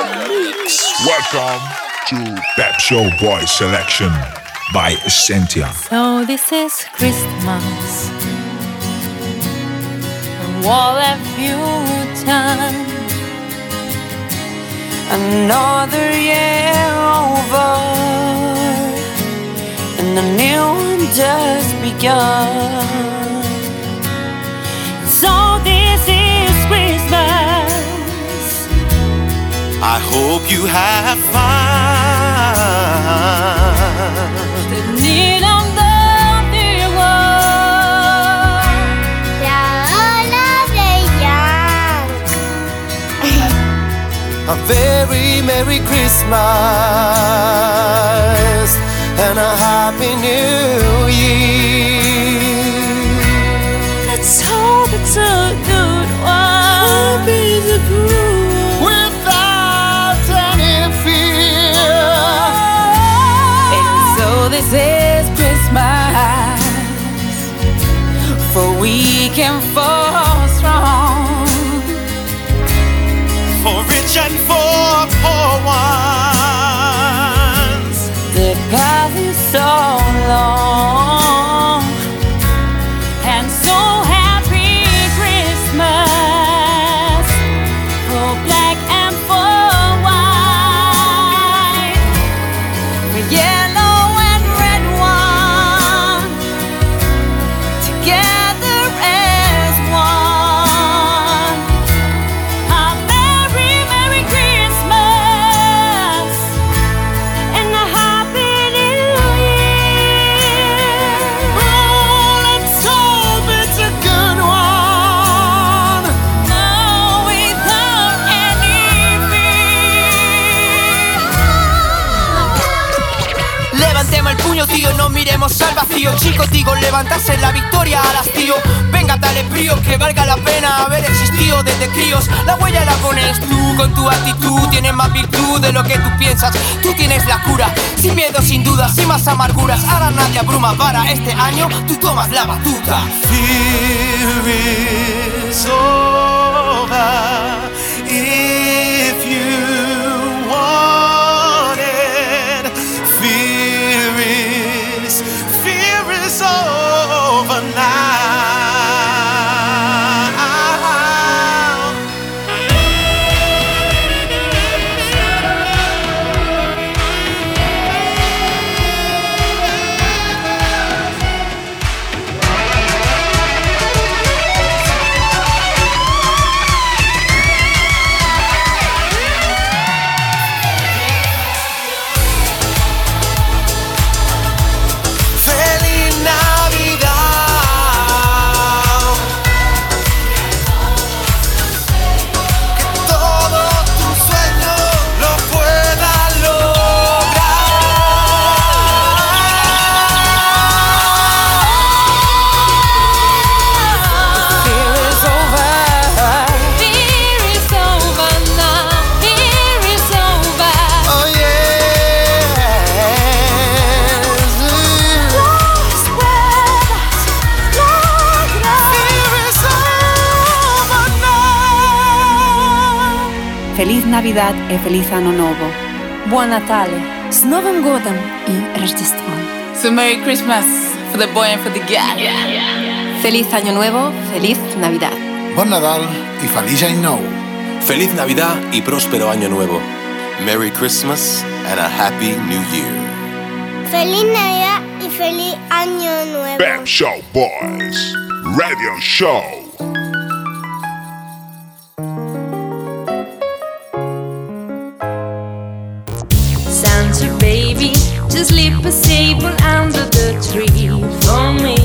Welcome to Pep Show Boy Selection by Essentia. So this is Christmas. What have you done? Another year over, and a new one just begun. Hope you have fun. The need of the dear one. A very Merry Christmas and a Happy New Year. Digo, levantarse la victoria al hastío. Venga, dale brío, que valga la pena haber existido desde críos. La huella la pones tú, con tu actitud Tienes más virtud de lo que tú piensas. Tú tienes la cura, sin miedo, sin dudas, sin más amarguras. Ahora nadie abruma para este año, tú tomas la batuta Navidad e Feliz Ano Novo. Buon Natale, з Новим годом і Рождеством. So Merry Christmas for the boy and for the girl. Feliz Año Nuevo, Feliz Navidad. Bon Nadal y Feliz Any Nou. Feliz Navidad y próspero año nuevo. Merry Christmas and a Happy New Year. Feliz Navidad y feliz Año Nuevo. Bam Show Boys Radio Show. Leave a table under the tree for me.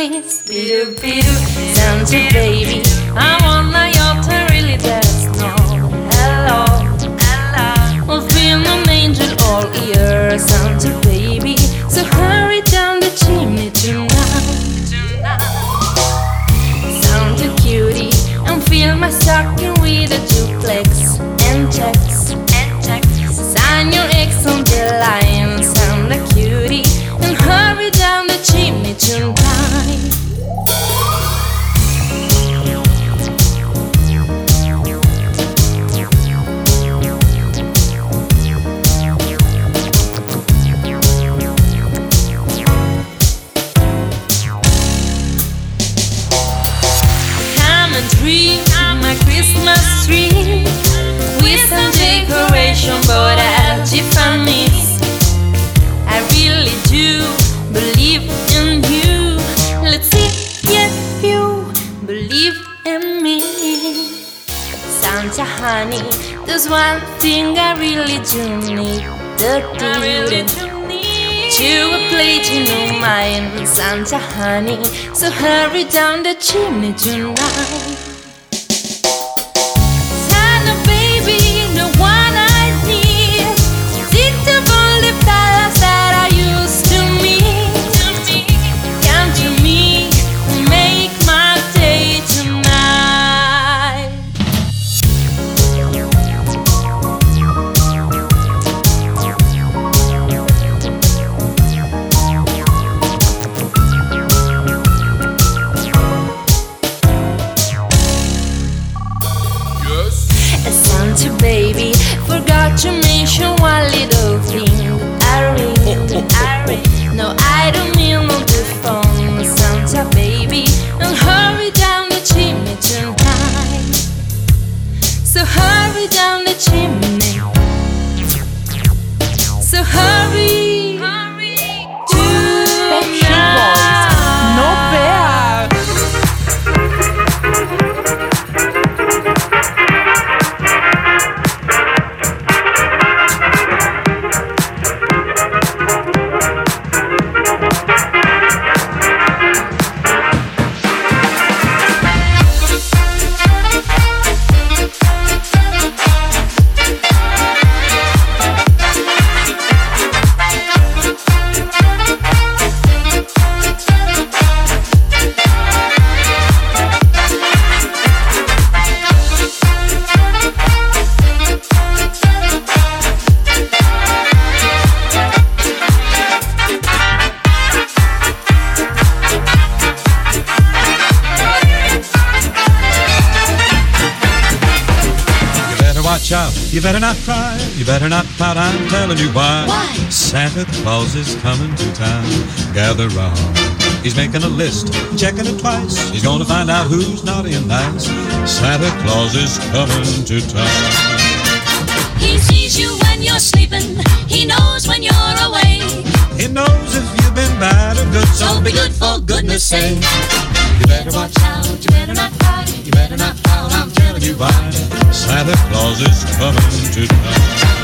Christmas list. Bidu, bidu, Santa baby, I'm on my yacht, really just know. Hello, hello. I've been an angel all year, Santa baby. So hurry down the chimney tonight. Santa cutie, and fill my stocking honey, there's one thing I really do need. The do to a platinum mine, Santa honey. So hurry down the chimney tonight. You better. You better not cry. You better not pout. I'm telling you why. Why? Santa Claus is coming to town. Gather round. He's making a list, checking it twice. He's gonna find out who's naughty and nice. Santa Claus is coming to town. He sees you when you're sleeping. He knows when you're away. He knows if you've been bad or good, So be good for goodness sake. You better watch out. You better not cry. You better not pout. You. Santa Claus is coming to town.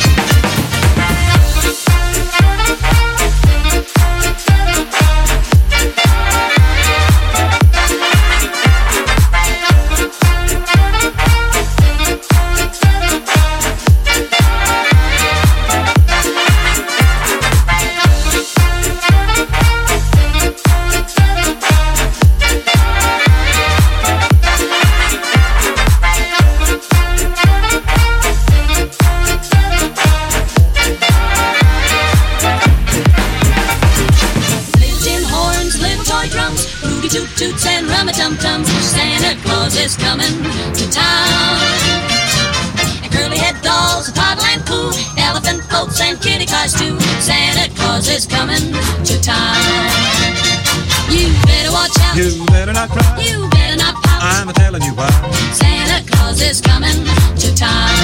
Is coming to town. And curly head dolls, a toddle and poo, elephant boats and kitty cars too. Santa Claus is coming to town. You better watch out. You better not cry. You better not pout. I'm a telling you why. Santa Claus is coming to town.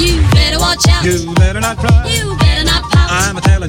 You better watch out. You better not cry. You better not pout. I'm a telling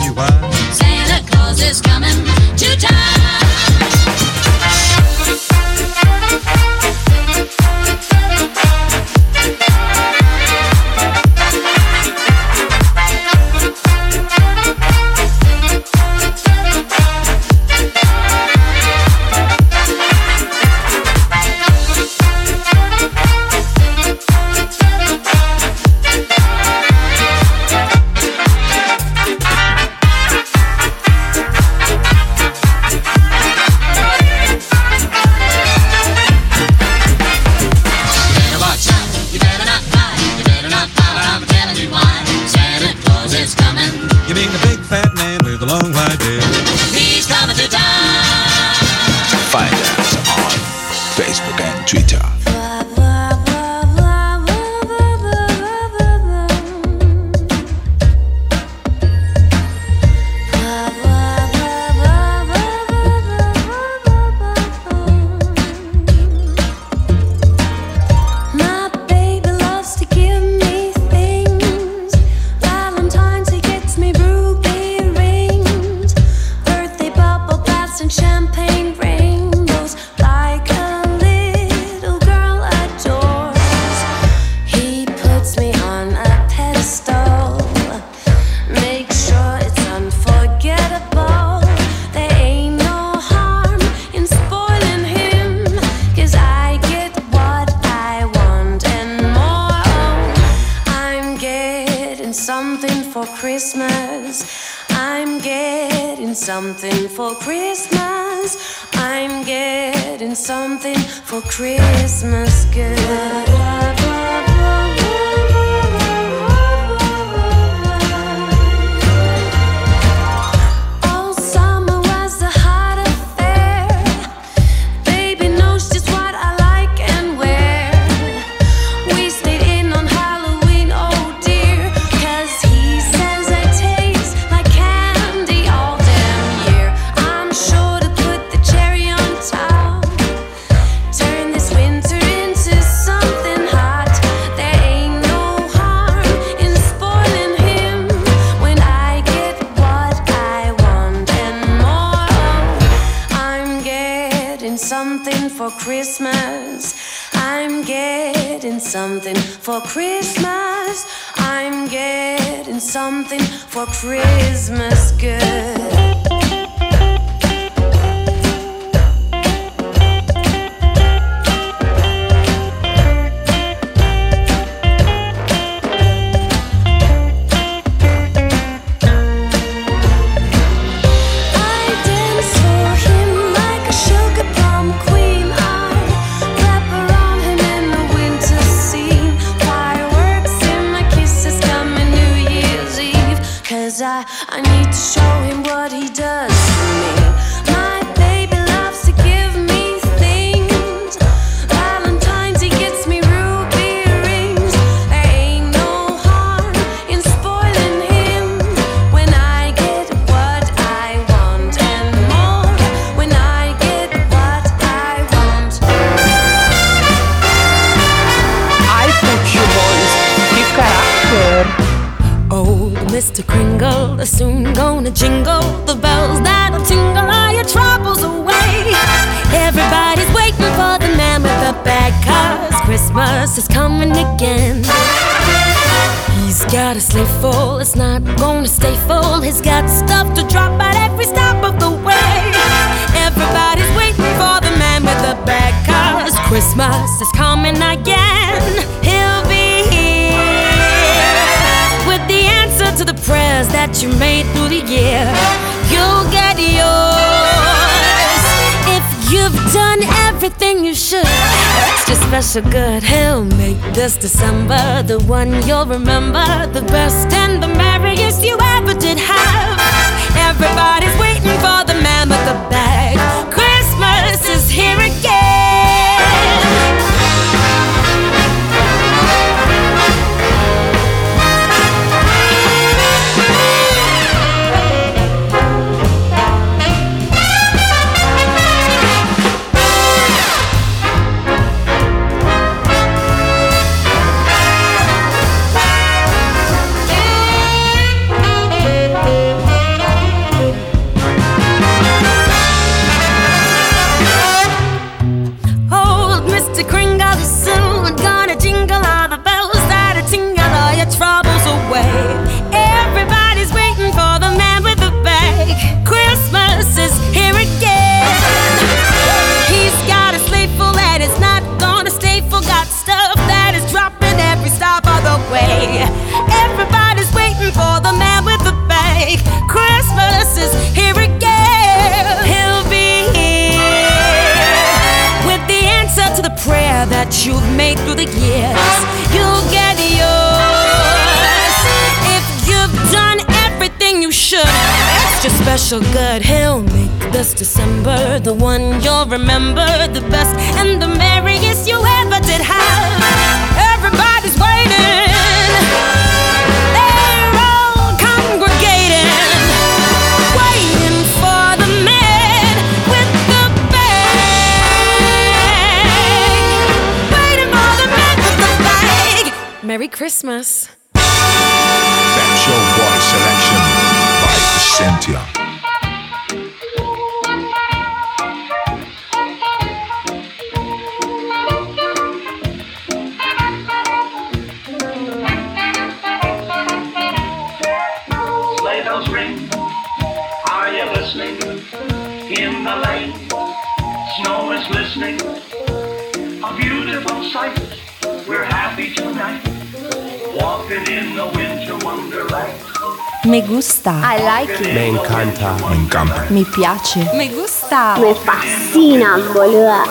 Christmas good. All for Christmas good. Gonna jingle the bells that'll tingle all your troubles away. Everybody's waiting for the man with the bag, cause Christmas is coming again. He's got a sleigh full, it's not gonna stay full. He's got stuff to drop at every stop of the way. Everybody's waiting for the man with the bag, cause Christmas is coming again. To the prayers that you made through the year. You'll get yours if you've done everything you should. Extra special good. He'll make this December the one you'll remember, the best and the merriest you ever did have. Everybody's waiting for the man with the bag. Christmas the years, you'll get yours. If you've done everything you should, extra special good, he'll make this December the one you'll remember the best and the merriest you ever did have. Merry Christmas. Pep Show Boy selection by Essentia. Sleigh bells ring. Are you listening? In the lane, snow is glistening. A beautiful sight. We're happy tonight. Me gusta. I like Me encanta. Me encanta. Mi piace. Me gusta. Me fascinan, boluda.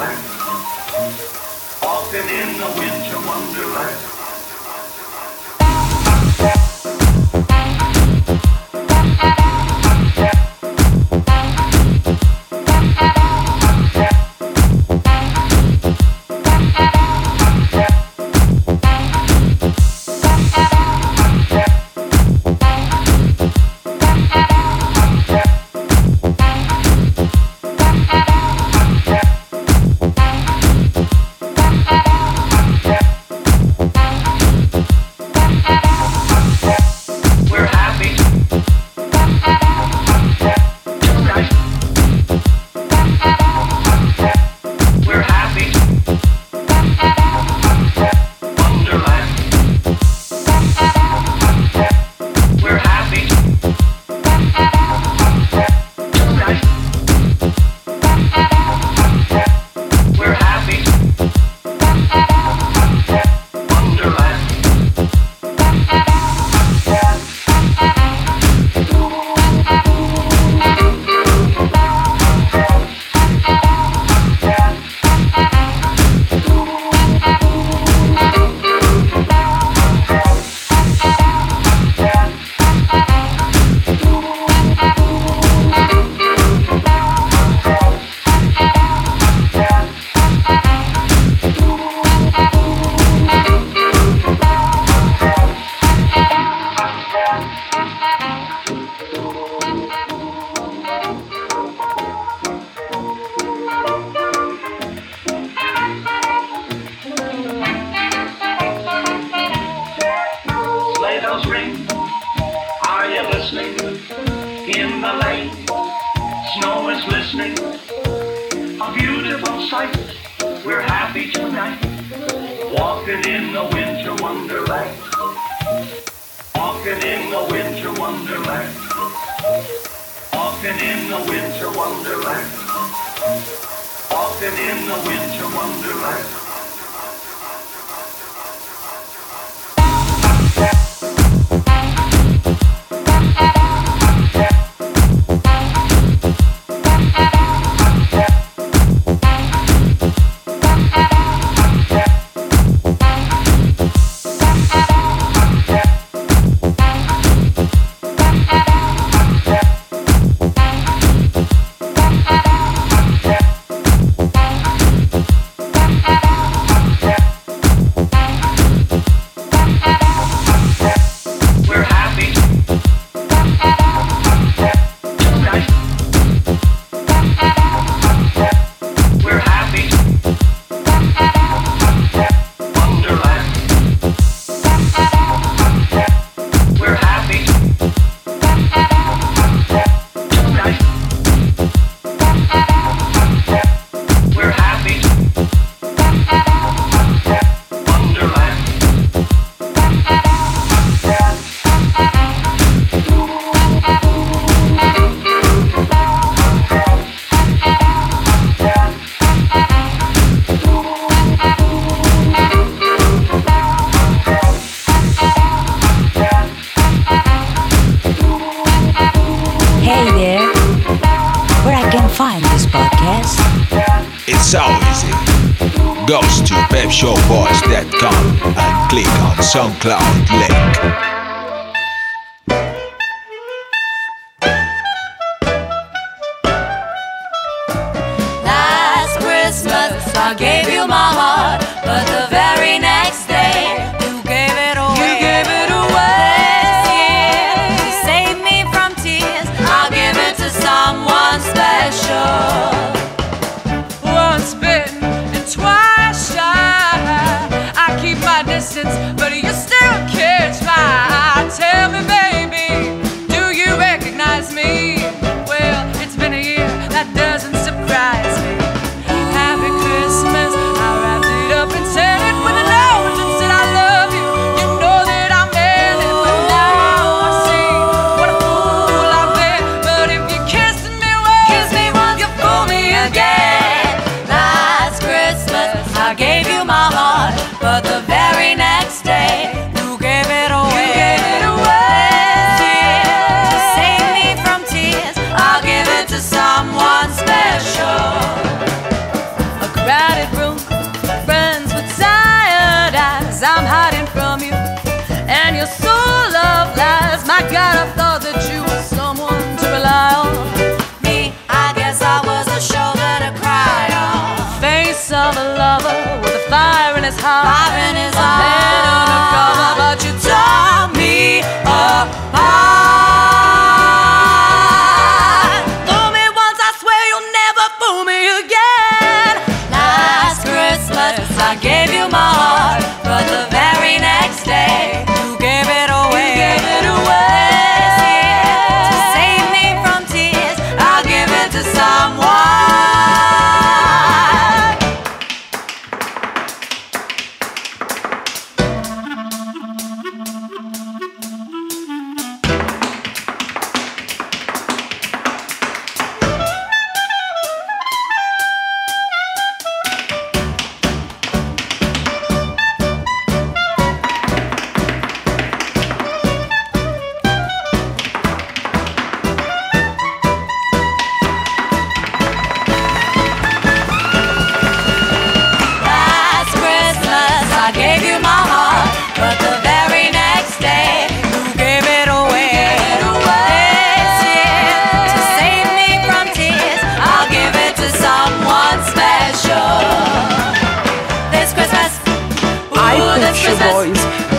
Fire in his heart.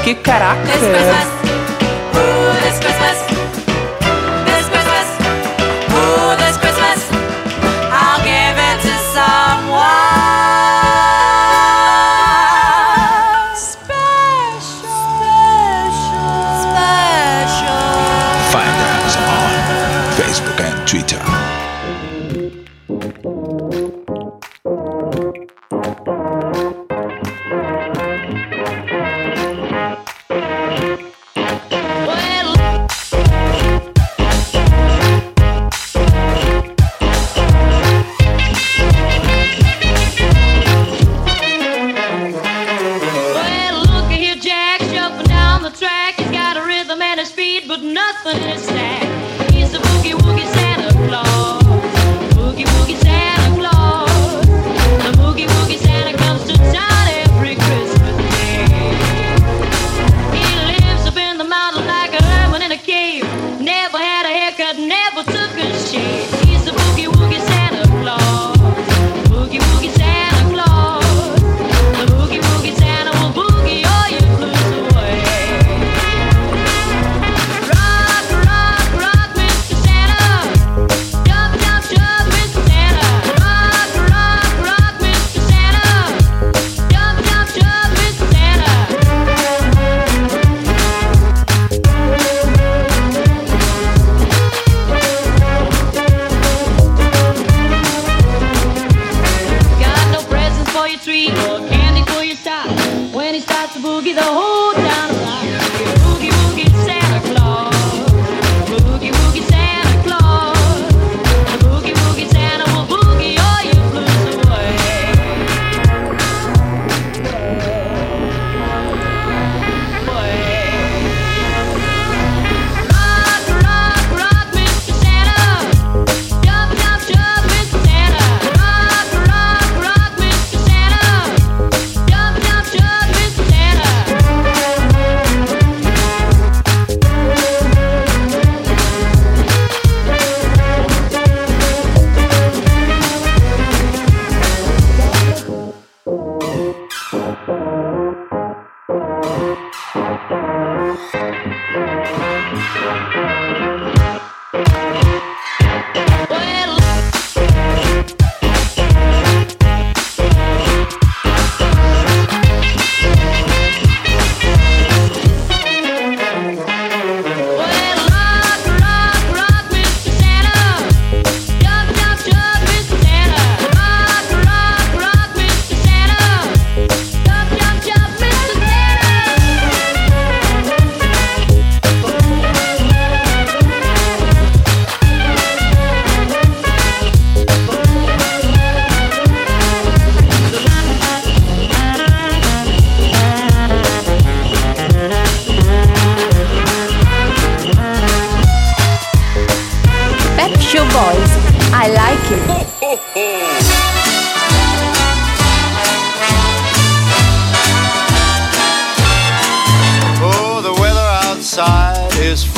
Boys, que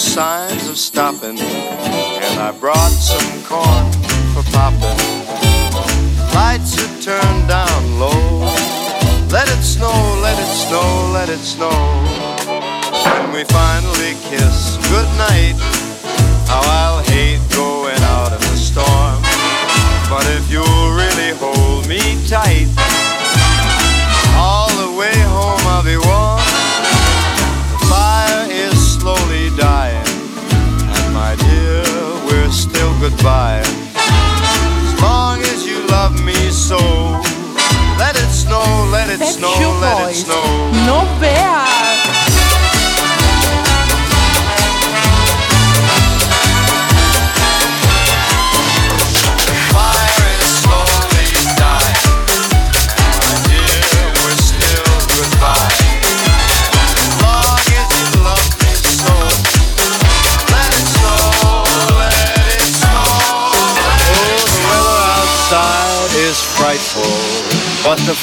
Signs of stopping, and I brought some corn for popping. Lights are turned down low. Let it snow, let it snow, let it snow. When we finally kiss goodnight, how I'll hate going out in the storm. But if you'll really hold me tight, goodbye. As long as you love me so, let it snow, let it snow, let it snow. No veas.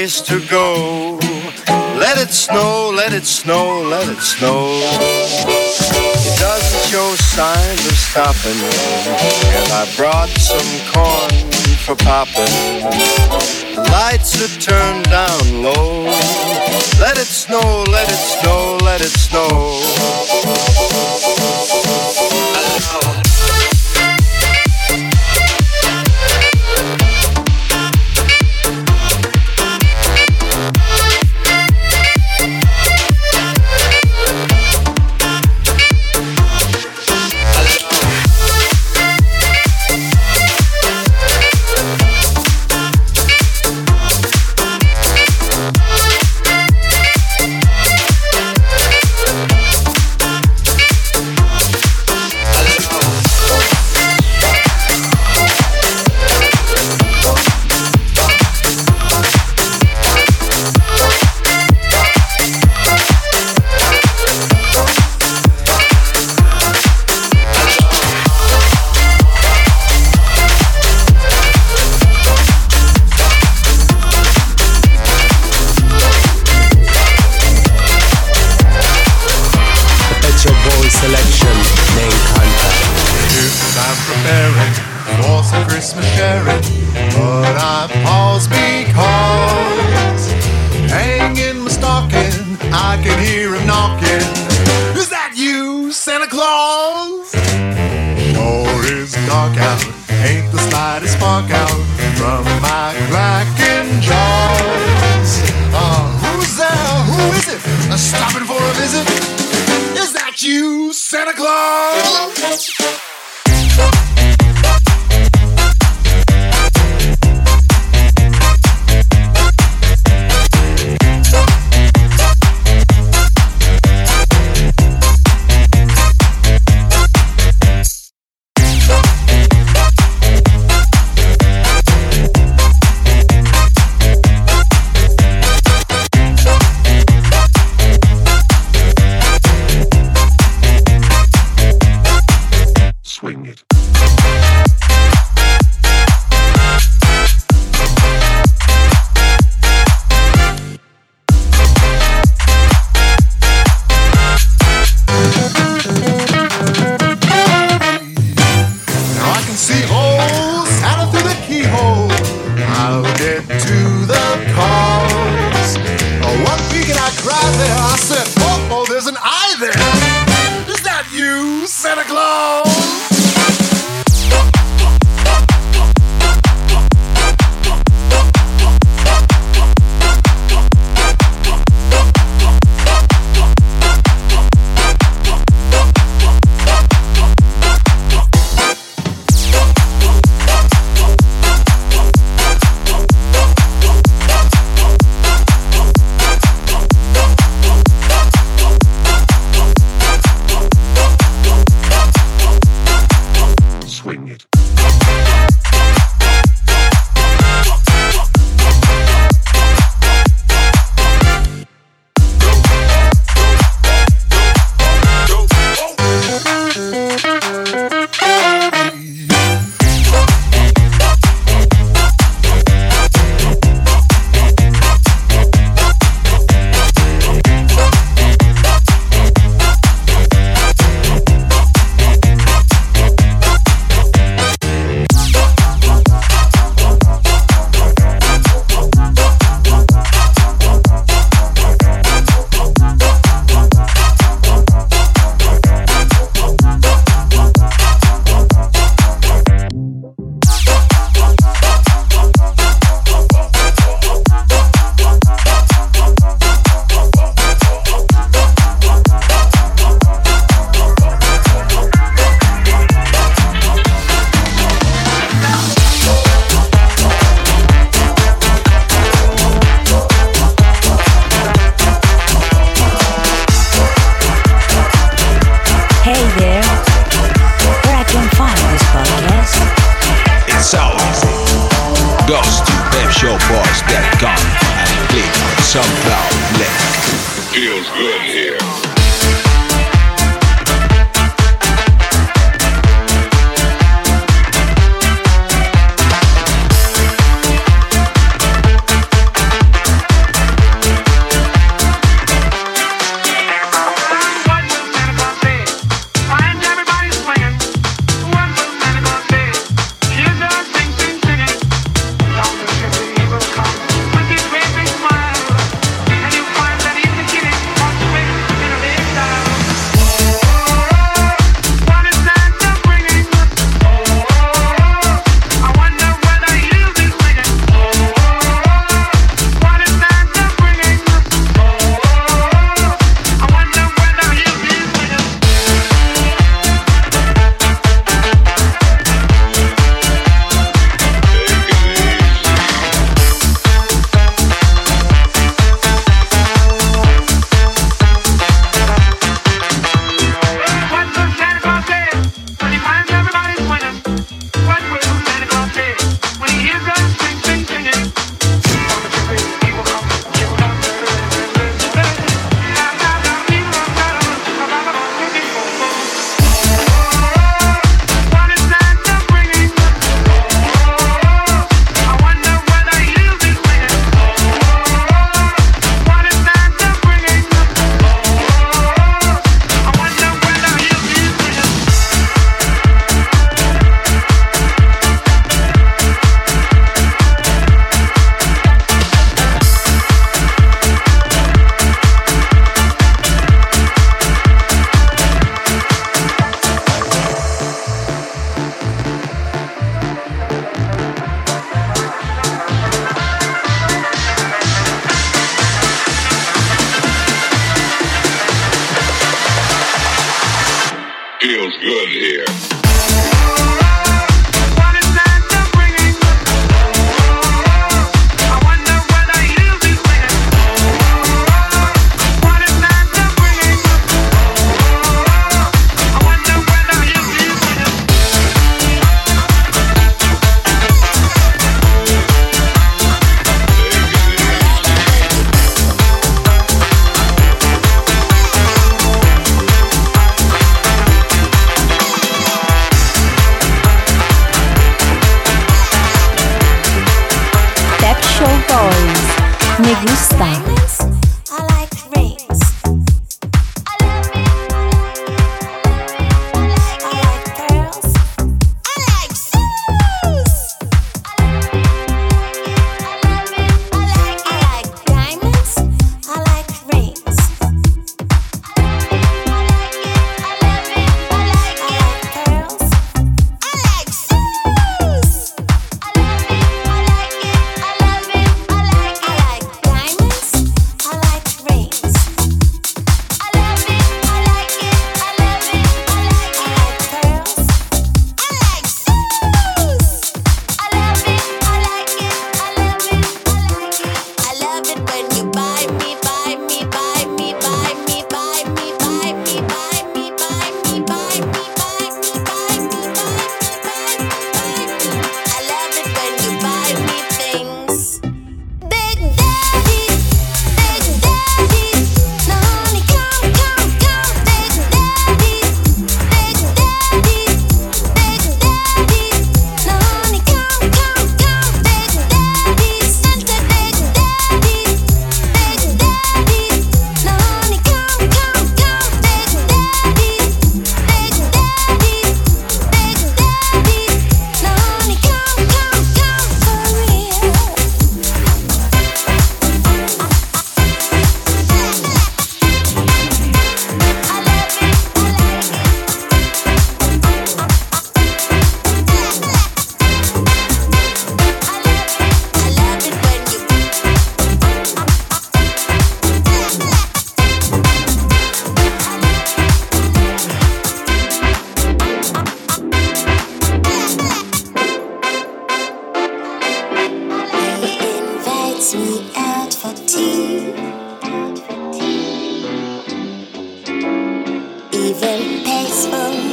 Place to go, let it snow, let it snow, let it snow. It doesn't show signs of stopping, and I brought some corn for popping. Lights are turned down low. Let it snow, let it snow, let it snow.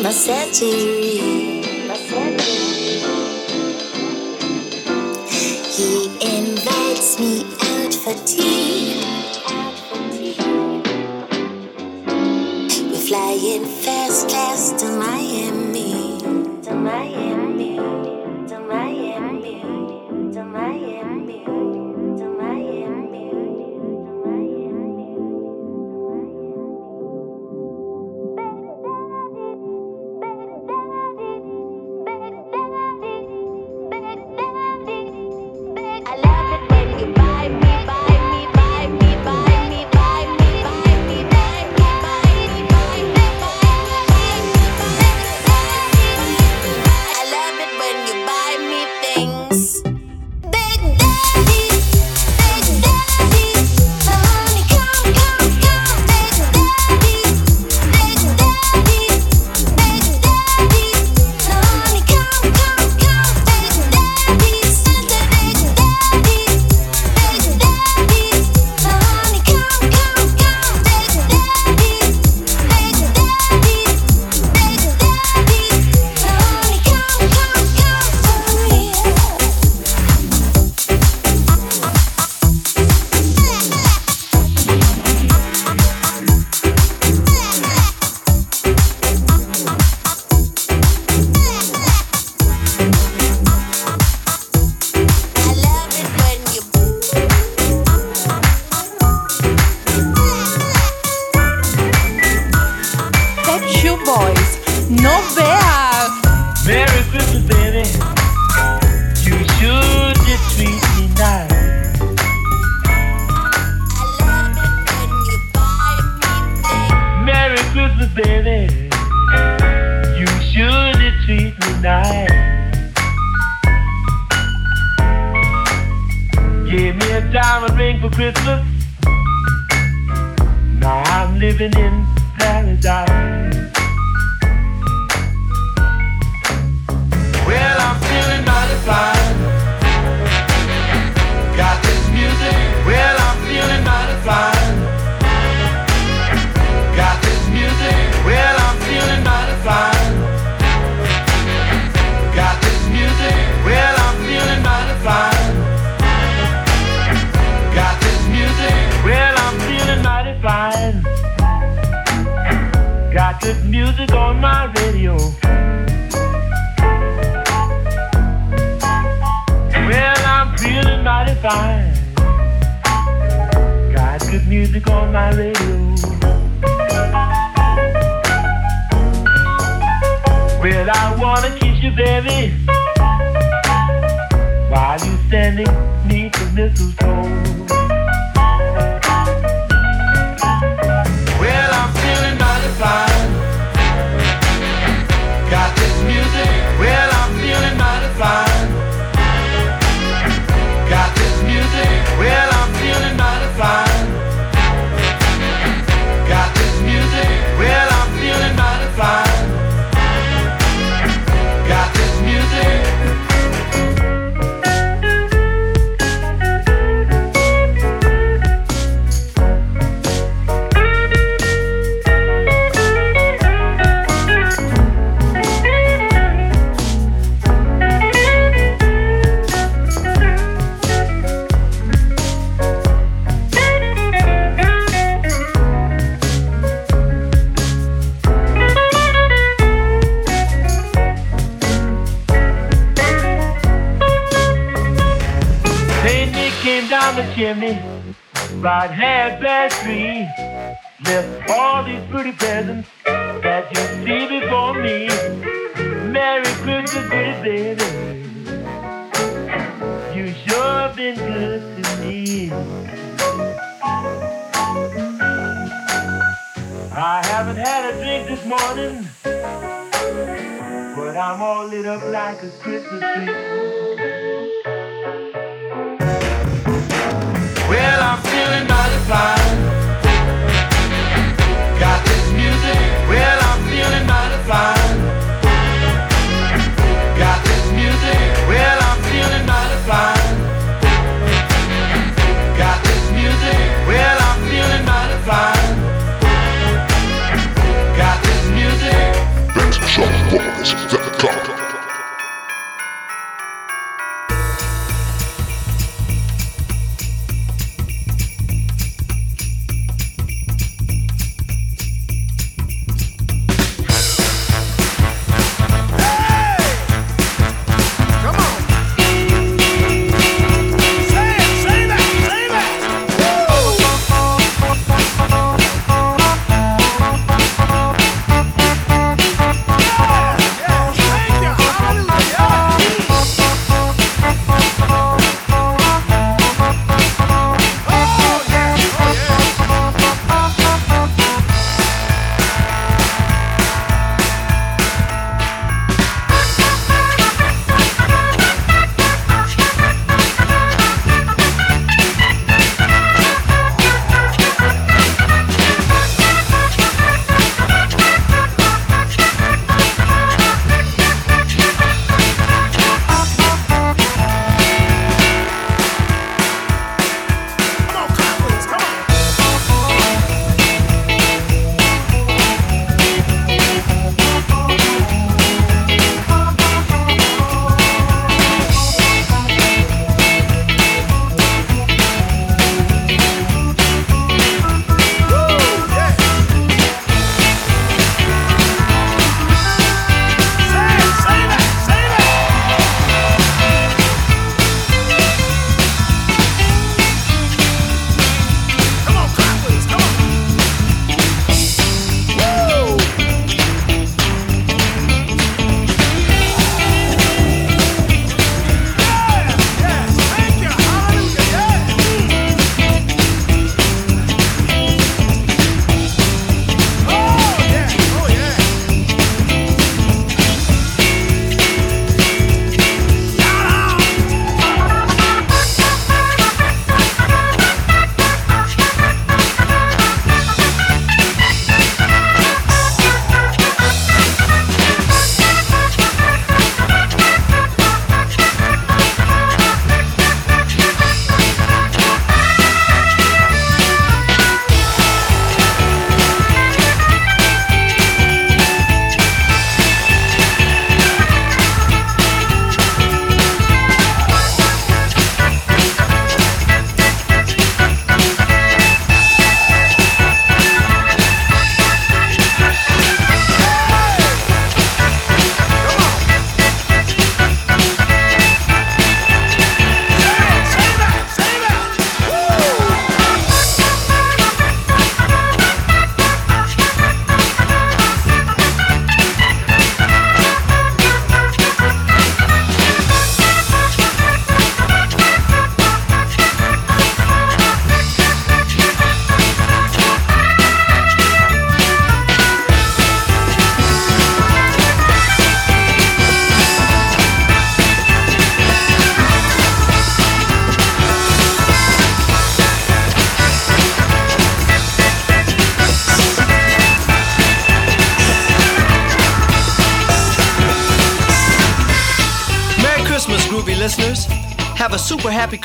Bassetti. Bassetti.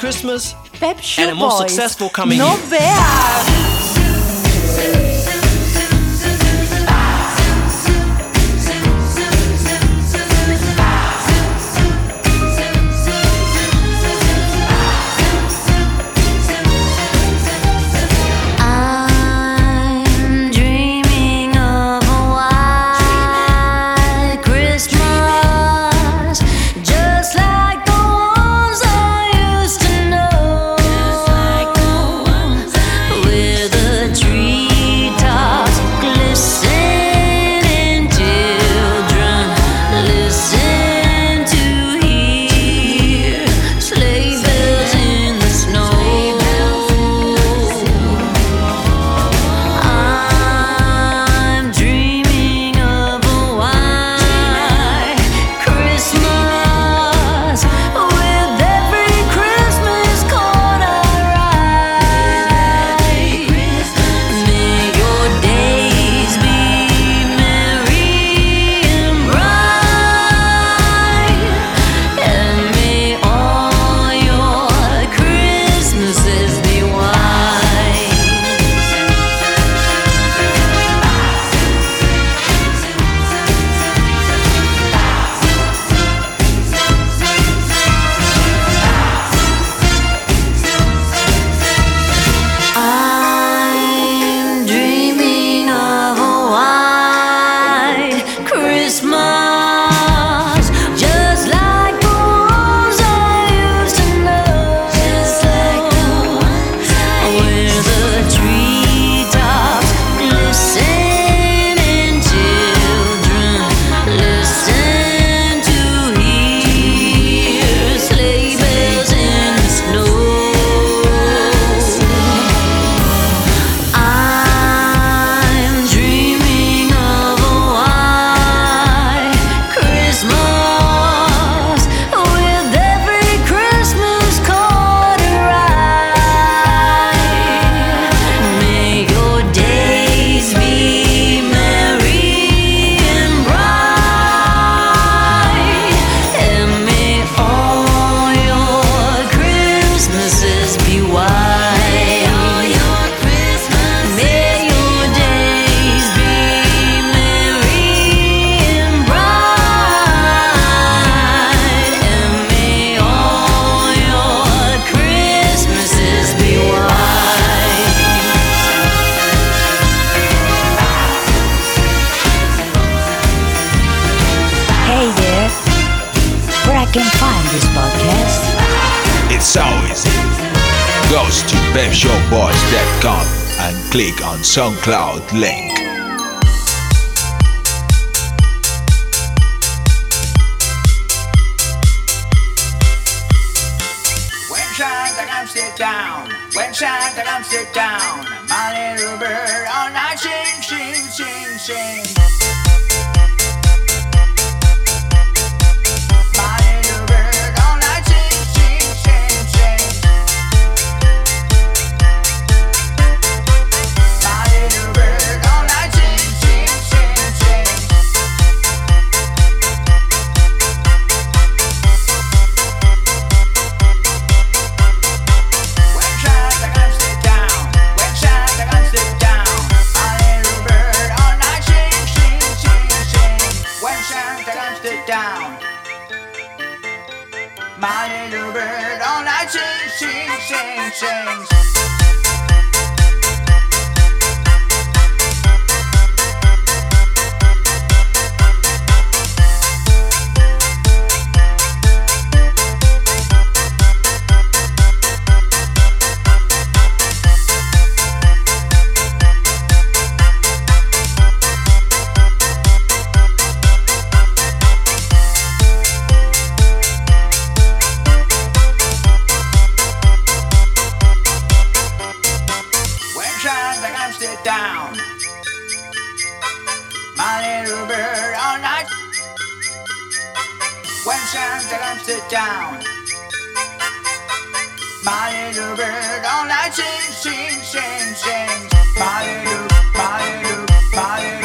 Christmas, and a more successful coming year. PepsShowBoys.com and click on SoundCloud link. One time that I'm sit down. My little bird, all I sing, sing, sing, sing. My little, my little, my little.